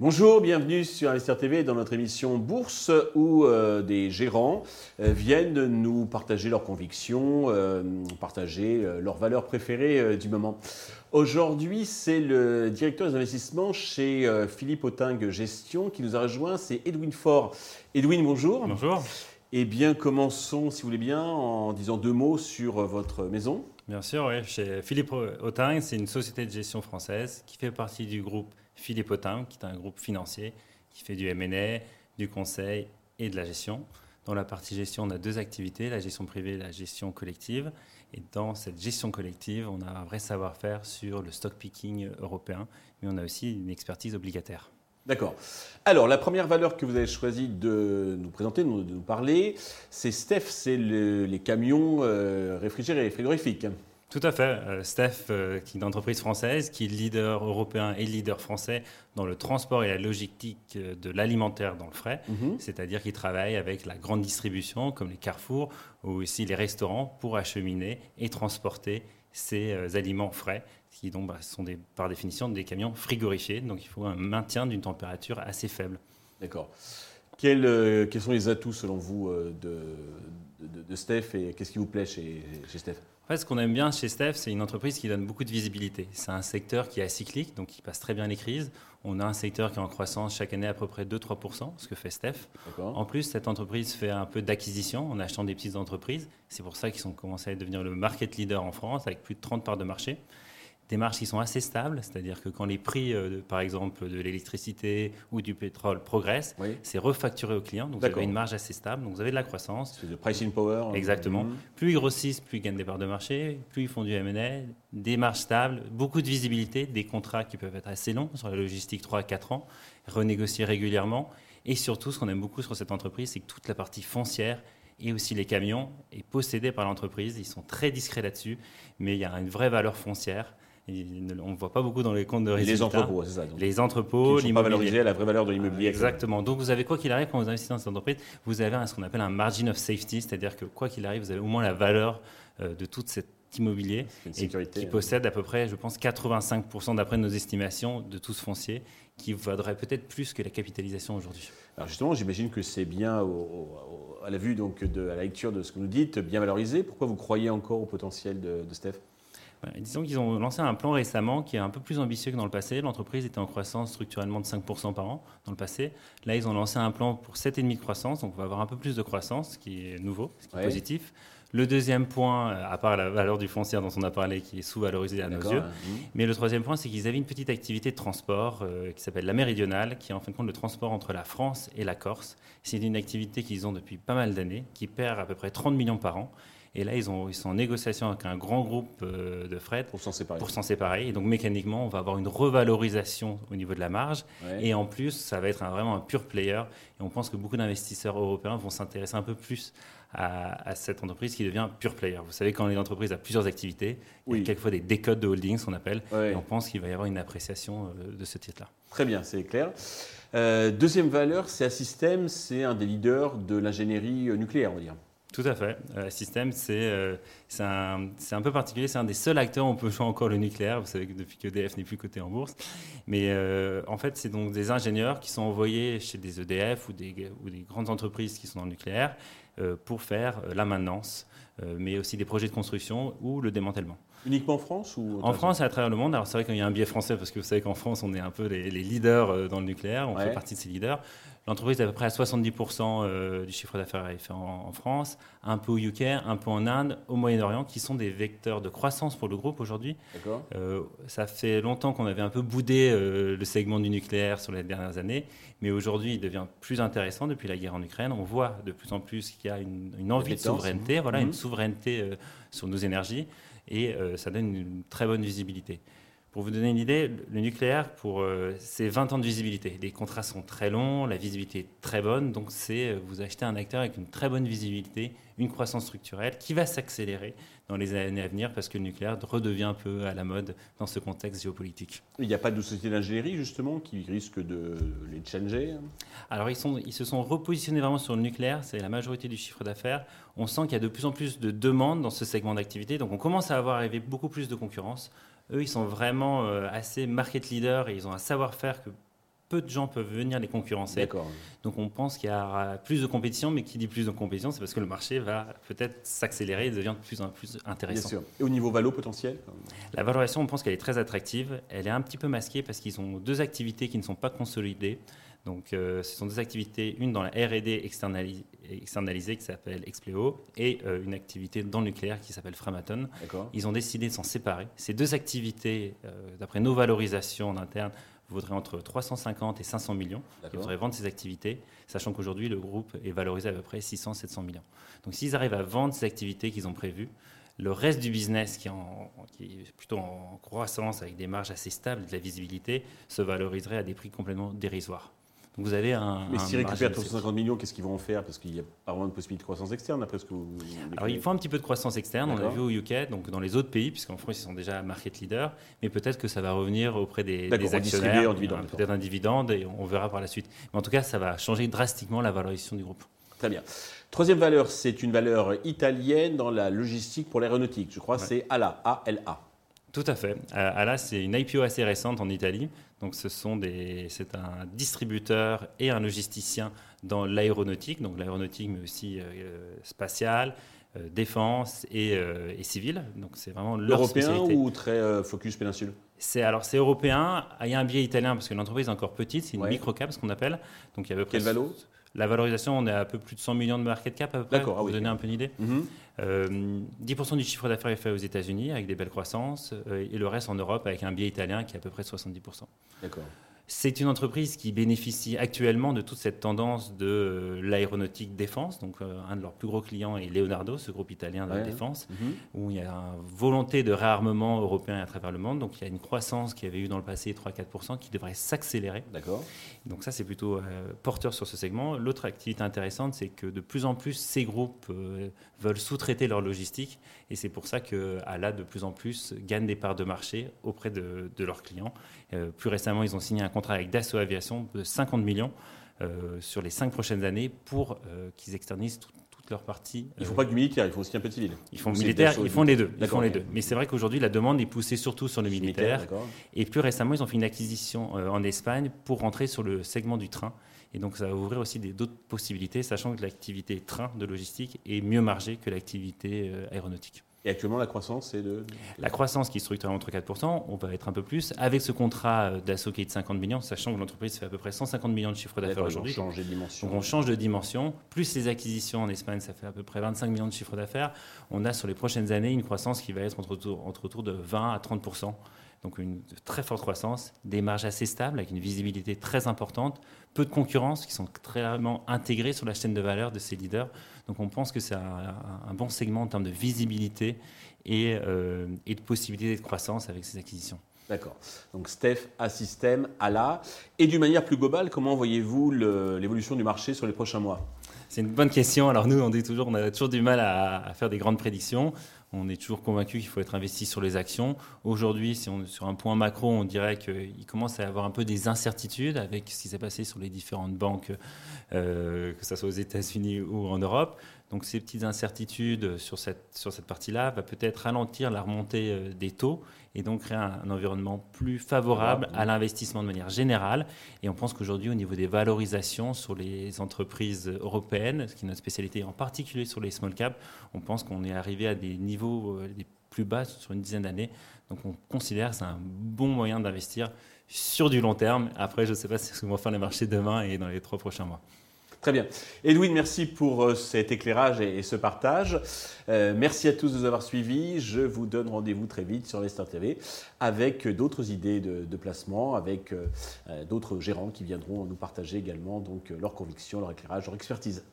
Bonjour, bienvenue sur Investir TV dans notre émission Bourse où euh, des gérants euh, viennent nous partager leurs convictions, euh, partager leurs valeurs préférées du moment. Aujourd'hui, c'est le directeur des investissements chez Philippe Auting Gestion qui nous a rejoint, c'est Edwin Faure. Edwin, bonjour. Bonjour. Eh bien, commençons, si vous voulez bien, en disant deux mots sur votre maison. Bien sûr, oui. Chez Philippe Auting, c'est une société de gestion française qui fait partie du groupe Philippe Autain, qui est un groupe financier qui fait du M&A, du conseil et de la gestion. Dans la partie gestion, on a deux activités, la gestion privée et la gestion collective. Et dans cette gestion collective, on a un vrai savoir-faire sur le stock picking européen, mais on a aussi une expertise obligataire. D'accord. Alors, la première valeur que vous avez choisi de nous présenter, de nous parler, c'est Steph, c'est les camions euh, réfrigérés et frigorifiques. Tout à fait. Euh, Steph, euh, qui est une entreprise française, qui est leader européen et leader français dans le transport et la logistique de l'alimentaire dans le frais, mhm. c'est-à-dire qu'il travaille avec la grande distribution comme les carrefours ou aussi les restaurants pour acheminer et transporter ces aliments frais, qui donc, bah, sont par définition des camions frigorifiés, donc il faut un maintien d'une température assez faible. D'accord. Quels, quels, sont les atouts selon vous de, de, Steph et qu'est-ce qui vous plaît chez, chez Steph? Fait, ce qu'on aime bien chez Steph, c'est une entreprise qui donne beaucoup de visibilité. C'est un secteur qui est acyclique, donc qui passe très bien les crises. On a un secteur qui est en croissance chaque année à peu près 2-3%, ce que fait Steph. En plus, cette entreprise fait un peu d'acquisition en achetant des petites entreprises. C'est pour ça qu'ils ont commencé à devenir le market leader en France, avec plus de 30 parts de marché des marges qui sont assez stables, c'est-à-dire que quand les prix, euh, par exemple, de l'électricité ou du pétrole progressent, c'est refacturé aux clients. Donc vous avez une marge assez stable, donc vous avez de la croissance. C'est de pricing power. Hein. Exactement. Mhm. Plus ils grossissent, plus ils gagnent des parts de marché, plus ils font du M&A, des marges stables, beaucoup de visibilité, des contrats qui peuvent être assez longs sur la logistique 3 à 4 ans, renégociés régulièrement. Et surtout, ce qu'on aime beaucoup sur cette entreprise, c'est que toute la partie foncière et aussi les camions est possédée par l'entreprise. Ils sont très discrets là-dessus, mais il y a une vraie valeur foncière on ne voit pas beaucoup dans les comptes de résultats. les entrepôts, c'est ça. les entrepôts, qui ne sont pas valorisés à la vraie valeur de l'immobilier. Exactement. Donc vous avez quoi qu'il arrive quand vous investissez dans cette entreprise, vous avez ce qu'on appelle un margin of safety, c'est-à-dire que quoi qu'il arrive, vous avez au moins la valeur euh, de toute cette immobilier et qui possède à peu près, je pense, 85% d'après nos estimations de tout ce foncier, qui vaudrait peut-être plus que la capitalisation aujourd'hui. Alors justement, j'imagine que c'est bien à la vue donc de à la lecture de ce que vous nous dites, bien valorisé. Pourquoi vous croyez encore au potentiel de, de Steph? Disons qu'ils ont lancé un plan récemment qui est un peu plus ambitieux que dans le passé. L'entreprise était en croissance structurellement de 5% par an dans le passé. Là, ils ont lancé un plan pour 7,5% de croissance, donc on va avoir un peu plus de croissance, ce qui est nouveau, ce qui est positif. Le deuxième point, euh, à part la valeur du foncier dont on a parlé, qui est sous-valorisée à nos yeux, mais le troisième point, c'est qu'ils avaient une petite activité de transport euh, qui s'appelle la méridionale, qui est en fin de compte le transport entre la France et la Corse. C'est une activité qu'ils ont depuis pas mal d'années, qui perd à peu près 30 millions par an. Et là, ils, ont, ils sont en négociation avec un grand groupe euh, de fret pour s'en séparer. Pour s'en séparer. Et donc, mécaniquement, on va avoir une revalorisation au niveau de la marge. Et en plus, ça va être vraiment un pur player. Et on pense que beaucoup d'investisseurs européens vont s'intéresser un peu plus à, cette entreprise qui devient pure player. Vous savez, quand une entreprise a plusieurs activités, il y a quelquefois des décodes de holdings, qu'on appelle. Et on pense qu'il va y avoir une appréciation euh, de ce titre-là. Très bien, c'est clair. Euh, deuxième valeur, c'est Assystem, c'est un des leaders de l'ingénierie nucléaire, on va dire. Tout à fait. Euh, Système, euh, c'est un, un, peu particulier. C'est un des seuls acteurs où on peut jouer encore le nucléaire. Vous savez que depuis que EDF n'est plus coté en bourse. Mais euh, en fait, c'est donc des ingénieurs qui sont envoyés chez des EDF ou des, ou des grandes entreprises qui sont dans le nucléaire pour faire la maintenance, mais aussi des projets de construction ou le démantèlement. Uniquement en France ou En France et à travers le monde. Alors c'est vrai qu'il y a un biais français parce que vous savez qu'en France, on est un peu les, leaders dans le nucléaire. On fait partie de ces leaders. L'entreprise est à peu près à 70% euh, du chiffre d'affaires fait en, France, un peu au UK, un peu en Inde, au Moyen-Orient, qui sont des vecteurs de croissance pour le groupe aujourd'hui. Euh, ça fait longtemps qu'on avait un peu boudé euh, le segment du nucléaire sur les dernières années, mais aujourd'hui il devient plus intéressant depuis la guerre en Ukraine. On voit de plus en plus qu'il y a une, envie de souveraineté, voilà, une mhm. souveraineté sur nos énergies, et ça donne une très bonne visibilité. Pour vous donner une idée, le nucléaire, pour euh, c'est 20 ans de visibilité. Les contrats sont très longs, la visibilité est très bonne, donc c'est euh, vous achetez un acteur avec une très bonne visibilité, une croissance structurelle qui va s'accélérer dans les années à venir parce que le nucléaire redevient un peu à la mode dans ce contexte géopolitique. Il n'y a pas de société d'ingénierie justement qui risque de les changer Alors ils, sont, ils se sont repositionnés vraiment sur le nucléaire, c'est la majorité du chiffre d'affaires. On sent qu'il y a de plus en plus de demandes dans ce segment d'activité, donc on commence à avoir arrivé beaucoup plus de concurrence. Eux, ils sont vraiment euh, assez market leaders et ils ont un savoir-faire que peu de gens peuvent venir les concurrencer. Donc on pense qu'il y aura plus de compétition, mais qui dit plus de compétition, c'est parce que le marché va peut-être s'accélérer et devenir de plus en plus intéressant. Bien sûr. Et au niveau valo potentiel La valorisation, on pense qu'elle est très attractive. Elle est un petit peu masquée parce qu'ils ont deux activités qui ne sont pas consolidées. Donc, euh, ce sont deux activités, une dans la R&D externalisée, qui s'appelle Expleo et euh, une activité dans le nucléaire qui s'appelle Framaton. Ils ont décidé de s'en séparer. Ces deux activités, euh, d'après nos valorisations en interne, vaudraient entre 350 et 500 millions. Ils voudraient vendre ces activités, sachant qu'aujourd'hui, le groupe est valorisé à peu près 600-700 millions. Donc, s'ils arrivent à vendre ces activités qu'ils ont prévues, le reste du business, qui qui est, plutôt en croissance avec des marges assez stables, de la visibilité, se valoriserait à des prix complètement dérisoires vous avez un. Mais s'ils récupèrent 350 millions, qu'est-ce qu'ils vont en faire? Parce qu'il n'y a pas vraiment de possibilité de croissance externe, après ce que vous. Alors, il faut un petit peu de croissance externe, on l'a vu au UK, donc dans les autres pays, puisqu'en France, ils sont déjà market leader, mais peut-être que ça va revenir auprès des, des actionnaires, peut-être un dividende, et on verra par la suite. Mais en tout cas, ça va changer drastiquement la valorisation du groupe. Très bien. Troisième valeur, c'est une valeur italienne dans la logistique pour l'aéronautique. Je crois que c'est ALA, A-L-A. Tout à fait. Euh, ALA, c'est une IPO assez récente en Italie. Donc, ce sont des, c'est un distributeur et un logisticien dans l'aéronautique, donc l'aéronautique, mais aussi euh, spatiale, euh, défense et, et civile. Donc, c'est vraiment leur Européen ou très focus péninsule? C'est alors c'est européen. Il y a un biais italien parce que l'entreprise est encore petite, c'est une microcap ce qu'on appelle. Donc il y a à peu près. Quelle valeur? La valorisation, on est à un peu plus de 100 millions de market cap à peu près, D'accord, pour ah vous donner un peu une idée. 10% mhm. euh, du chiffre d'affaires est fait aux États-Unis avec des belles croissances euh, et le reste en Europe avec un biais italien qui est à peu près 70%. D'accord. C'est une entreprise qui bénéficie actuellement de toute cette tendance de euh, l'aéronautique défense. Donc, euh, un de leurs plus gros clients est Leonardo, ce groupe italien de la défense, mhm. où il y a une volonté de réarmement européen à travers le monde. Donc, il y a une croissance qui avait eu dans le passé 3-4% qui devrait s'accélérer. D'accord. Donc, ça, c'est plutôt euh, porteur sur ce segment. L'autre activité intéressante, c'est que de plus en plus, ces groupes veulent sous-traiter leur logistique. Et c'est pour ça qu'Ala, de plus en plus, gagne des parts de marché auprès de, de leurs clients. plus récemment, ils ont signé un contrat avec Dassault Aviation de 50 millions euh, sur les cinq prochaines années pour euh, qu'ils externalisent toute leur partie. Il ne faut pas que du militaire, il faut aussi un petit civil. Ils font militaire, ils font les deux. Ils font les deux. Mais c'est vrai qu'aujourd'hui, la demande est poussée surtout sur le militaire. et plus récemment, ils ont fait une acquisition euh, en Espagne pour rentrer sur le segment du train. Et donc, ça va ouvrir aussi d'autres possibilités, sachant que l'activité train de logistique est mieux margée que l'activité aéronautique. Et actuellement, la croissance, c'est de La croissance qui est structurée entre 4%, on va être un peu plus. Avec ce contrat d'assaut qui est de 50 millions, sachant que l'entreprise fait à peu près 150 millions de chiffre d'affaires aujourd'hui. On change de dimension. Donc on change de dimension. Plus les acquisitions en Espagne, ça fait à peu près 25 millions de chiffre d'affaires. On a sur les prochaines années une croissance qui va être entre, entre autour de 20 à 30% donc une très forte croissance, des marges assez stables avec une visibilité très importante, peu de concurrence qui sont très intégrés sur la chaîne de valeur de ces leaders. Donc on pense que c'est un, bon segment en termes de visibilité et, euh, et de possibilités de croissance avec ces acquisitions. D'accord. Donc Steph, Assystem, ALA. Et d'une manière plus globale, comment voyez-vous l'évolution du marché sur les prochains mois? C'est une bonne question. Alors nous, on dit toujours, on a toujours du mal à, à faire des grandes prédictions. On est toujours convaincu qu'il faut être investi sur les actions. Aujourd'hui, si on, sur un point macro, on dirait qu'il commence à y avoir un peu des incertitudes avec ce qui s'est passé sur les différentes banques, euh, que ce soit aux États-Unis ou en Europe. Donc ces petites incertitudes sur cette, sur cette partie-là va peut-être ralentir la remontée euh, des taux et donc créer un, environnement plus favorable à l'investissement de manière générale. Et on pense qu'aujourd'hui, au niveau des valorisations sur les entreprises européennes, ce qui est notre spécialité en particulier sur les small caps, on pense qu'on est arrivé à des niveaux euh, les plus bas sur une dizaine d'années. Donc on considère que c'est un bon moyen d'investir sur du long terme. Après, je ne sais pas ce que vont faire les marchés demain et dans les trois prochains mois. Très bien. Edwin, merci pour euh, cet éclairage et ce partage. Euh, merci à tous de nous avoir suivis. Je vous donne rendez-vous très vite sur Investor TV avec d'autres idées de, placement, avec d'autres gérants qui viendront nous partager également donc leurs convictions, leur éclairage, leur expertise.